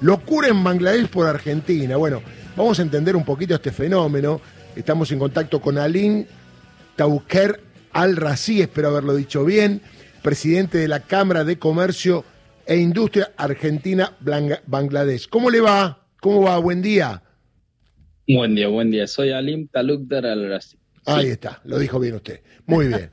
Locura en Bangladesh por Argentina. Bueno, vamos a entender un poquito este fenómeno. Estamos en contacto con Aline Tauker Al-Razi, espero haberlo dicho bien, presidente de la Cámara de Comercio e Industria Argentina Bangladesh. ¿Cómo le va? ¿Cómo va? Buen día. Buen día, buen día. Soy Alim Talukdar Al-Razi. Ahí está, lo dijo bien usted. Muy bien.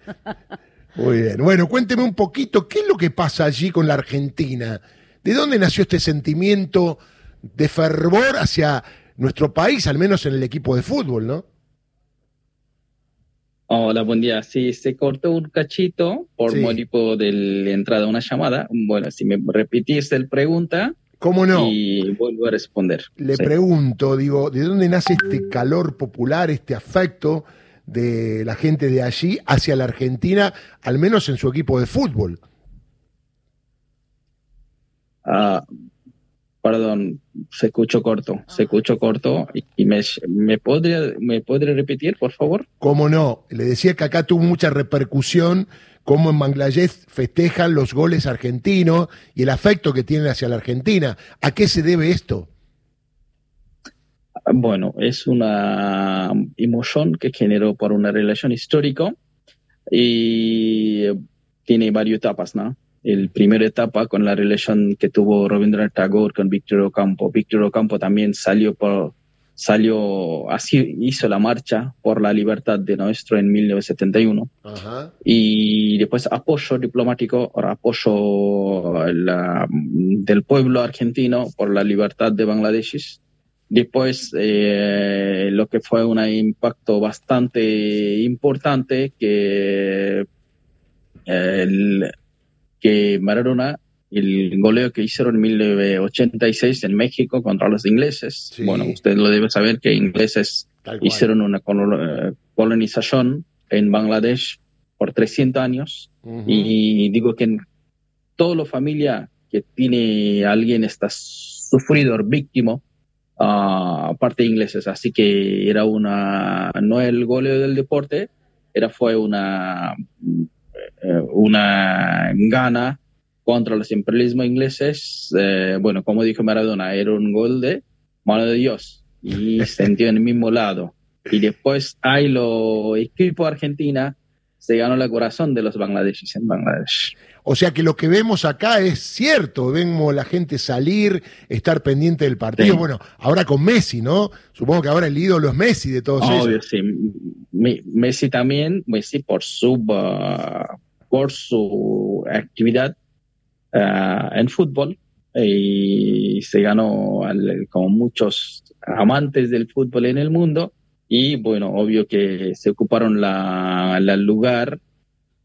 Muy bien. Bueno, cuénteme un poquito, ¿qué es lo que pasa allí con la Argentina? ¿De dónde nació este sentimiento de fervor hacia nuestro país, al menos en el equipo de fútbol, no? Hola, buen día. Sí, se cortó un cachito por sí. de la entrada de una llamada. Bueno, si me repitiste el pregunta. ¿Cómo no? Y vuelvo a responder. Le pregunto, digo, ¿de dónde nace este calor popular, este afecto de la gente de allí hacia la Argentina, al menos en su equipo de fútbol. Ah, perdón, se escuchó corto, se escuchó corto. ¿Y me, me, podría, me podría repetir, por favor? ¿Cómo no? Le decía que acá tuvo mucha repercusión cómo en Bangladesh festejan los goles argentinos y el afecto que tienen hacia la Argentina. ¿A qué se debe esto? Bueno, es una emoción que generó por una relación histórica y tiene varias etapas, ¿no? El primera etapa con la relación que tuvo Rabindranath Tagore con Víctor Ocampo. Víctor Ocampo también salió por salió así hizo la marcha por la libertad de nuestro en 1971 Ajá. y después apoyo diplomático apoyo del pueblo argentino por la libertad de Bangladesh Después, eh, lo que fue un impacto bastante importante que, el, que Maradona, el goleo que hicieron en 1986 en México contra los ingleses. Bueno, usted lo debe saber que ingleses hicieron una colonización en Bangladesh por 300 años. Y digo que toda la familia que tiene alguien está sufrido, víctima aparte de ingleses. Así que era una, no el goleo del deporte, era fue una, eh, una gana contra los imperialismos ingleses. Eh, bueno, como dijo Maradona, era un gol de mano de Dios y sentió en el mismo lado. Y después hay los equipo Argentina se ganó el corazón de los bangladeshis en Bangladesh. O sea que lo que vemos acá es cierto, vemos la gente salir, estar pendiente del partido. Bueno, ahora con Messi, ¿no? Supongo que ahora el ídolo es Messi de todos Obvio, sí. Messi también, Messi por su, uh, su actividad uh, en fútbol y se ganó como muchos amantes del fútbol en el mundo y bueno, obvio que se ocuparon la, lugar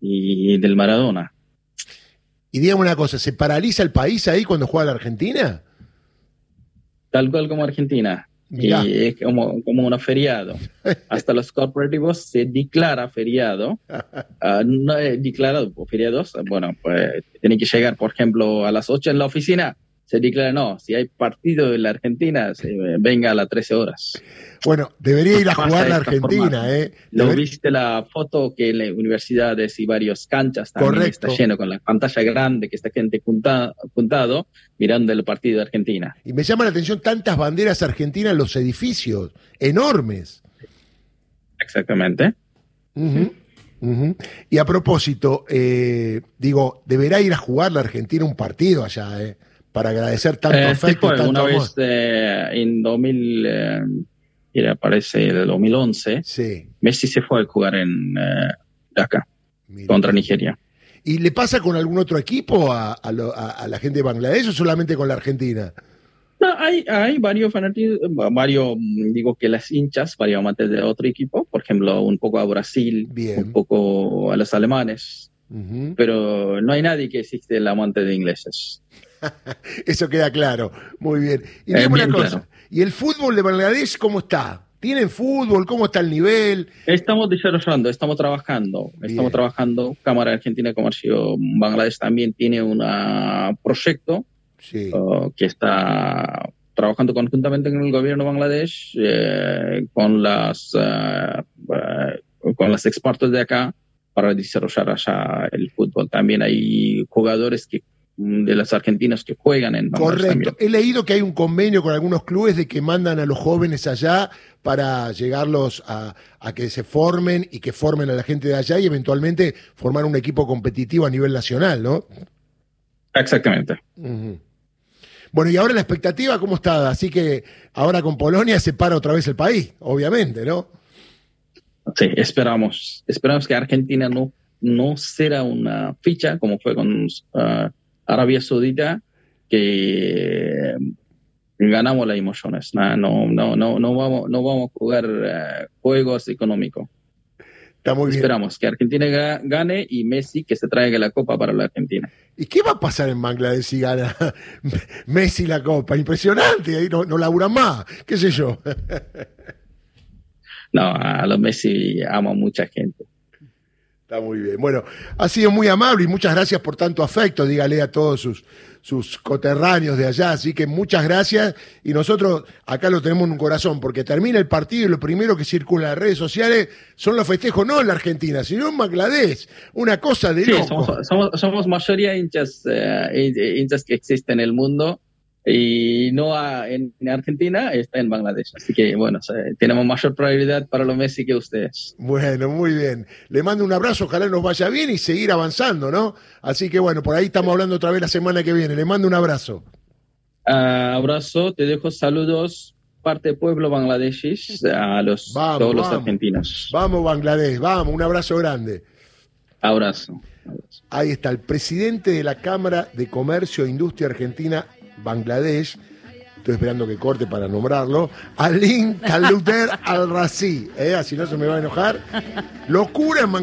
y del Maradona. Y dígame una cosa, ¿se paraliza el país ahí cuando juega la Argentina? Tal cual como Argentina. Y es como, como un feriado. Hasta los corporativos se declara feriado. Uh, no es declarado feriados. Bueno, pues tienen que llegar, por ejemplo, a las 8 en la oficina se declara no, si hay partido de la Argentina, se, venga a las 13 horas. Bueno, debería ir a jugar la Argentina, ¿eh? Lo viste la foto que en las universidades y varios canchas también está lleno con la pantalla grande que está gente juntado mirando el partido de Argentina. Y me llama la atención tantas banderas argentinas en los edificios, enormes. Exactamente. Y a propósito, eh, digo, deberá ir a jugar la Argentina un partido allá, ¿eh? Para agradecer tanto eh, afecto fue, Una vez eh, en 2000, eh, parece el 2011, sí. Messi se fue a jugar en eh, Dhaka contra Nigeria. ¿Y le pasa con algún otro equipo a, la gente de Bangladesh o solamente con la Argentina? No, hay, hay varios fanáticos, varios, digo que las hinchas, varios amantes de otro equipo, por ejemplo, un poco a Brasil, un poco a los alemanes, pero no hay nadie que existe el amante de ingleses. Eso queda claro. Muy bien. Y eh, una cosa. ¿Y el fútbol de Bangladesh cómo está? ¿Tienen fútbol? ¿Cómo está el nivel? Estamos desarrollando, estamos trabajando. Estamos trabajando. Cámara Argentina de Comercio Bangladesh también tiene un proyecto uh, que está trabajando conjuntamente con el gobierno de Bangladesh, eh, con las uh, uh, con los expertos de acá para desarrollar allá el fútbol. También hay jugadores que de los argentinos que juegan en Bangladesh. Correcto. He leído que hay un convenio con algunos clubes de que mandan a los jóvenes allá para llegarlos a, que se formen y que formen a la gente de allá y eventualmente formar un equipo competitivo a nivel nacional, ¿no? Exactamente. Bueno, y ahora la expectativa, ¿cómo está? Así que ahora con Polonia se para otra vez el país, obviamente, ¿no? Sí, esperamos. Esperamos que Argentina no, no será una ficha como fue con uh, Arabia Saudita, que ganamos las emociones. No, no, no, no, vamos, no vamos a jugar uh, juegos económicos. Está muy Esperamos que Argentina gane y Messi que se traiga la copa para la Argentina. ¿Y qué va a pasar en Bangladesh si gana Messi la copa? Impresionante, ahí no, no laburan más, qué sé yo. no, a los Messi amo mucha gente. Está muy bien. Bueno, ha sido muy amable y muchas gracias por tanto afecto, dígale a todos sus, sus coterráneos de allá. Así que muchas gracias. Y nosotros acá lo tenemos en un corazón, porque termina el partido y lo primero que circula en las redes sociales son los festejos, no en la Argentina, sino en Bangladesh. Una cosa de loco. Somos, somos, mayoría hinchas, eh, hinchas que existen en el mundo y no en, Argentina, está en Bangladesh. Así que bueno, tenemos mayor probabilidad para los Messi que ustedes. Bueno, muy bien. Le mando un abrazo, ojalá nos vaya bien y seguir avanzando, ¿no? Así que bueno, por ahí estamos hablando otra vez la semana que viene. Le mando un abrazo. Ah, abrazo, te dejo saludos parte pueblo bangladeshis a los todos los argentinos. Vamos Bangladesh, vamos, un abrazo grande. Abrazo. Ahí está el presidente de la Cámara de Comercio e Industria Argentina, Bangladesh, estoy esperando que corte para nombrarlo, Alin Kaluter Al-Razi, ¿eh? así no se me va a enojar. Locura en Bangladesh.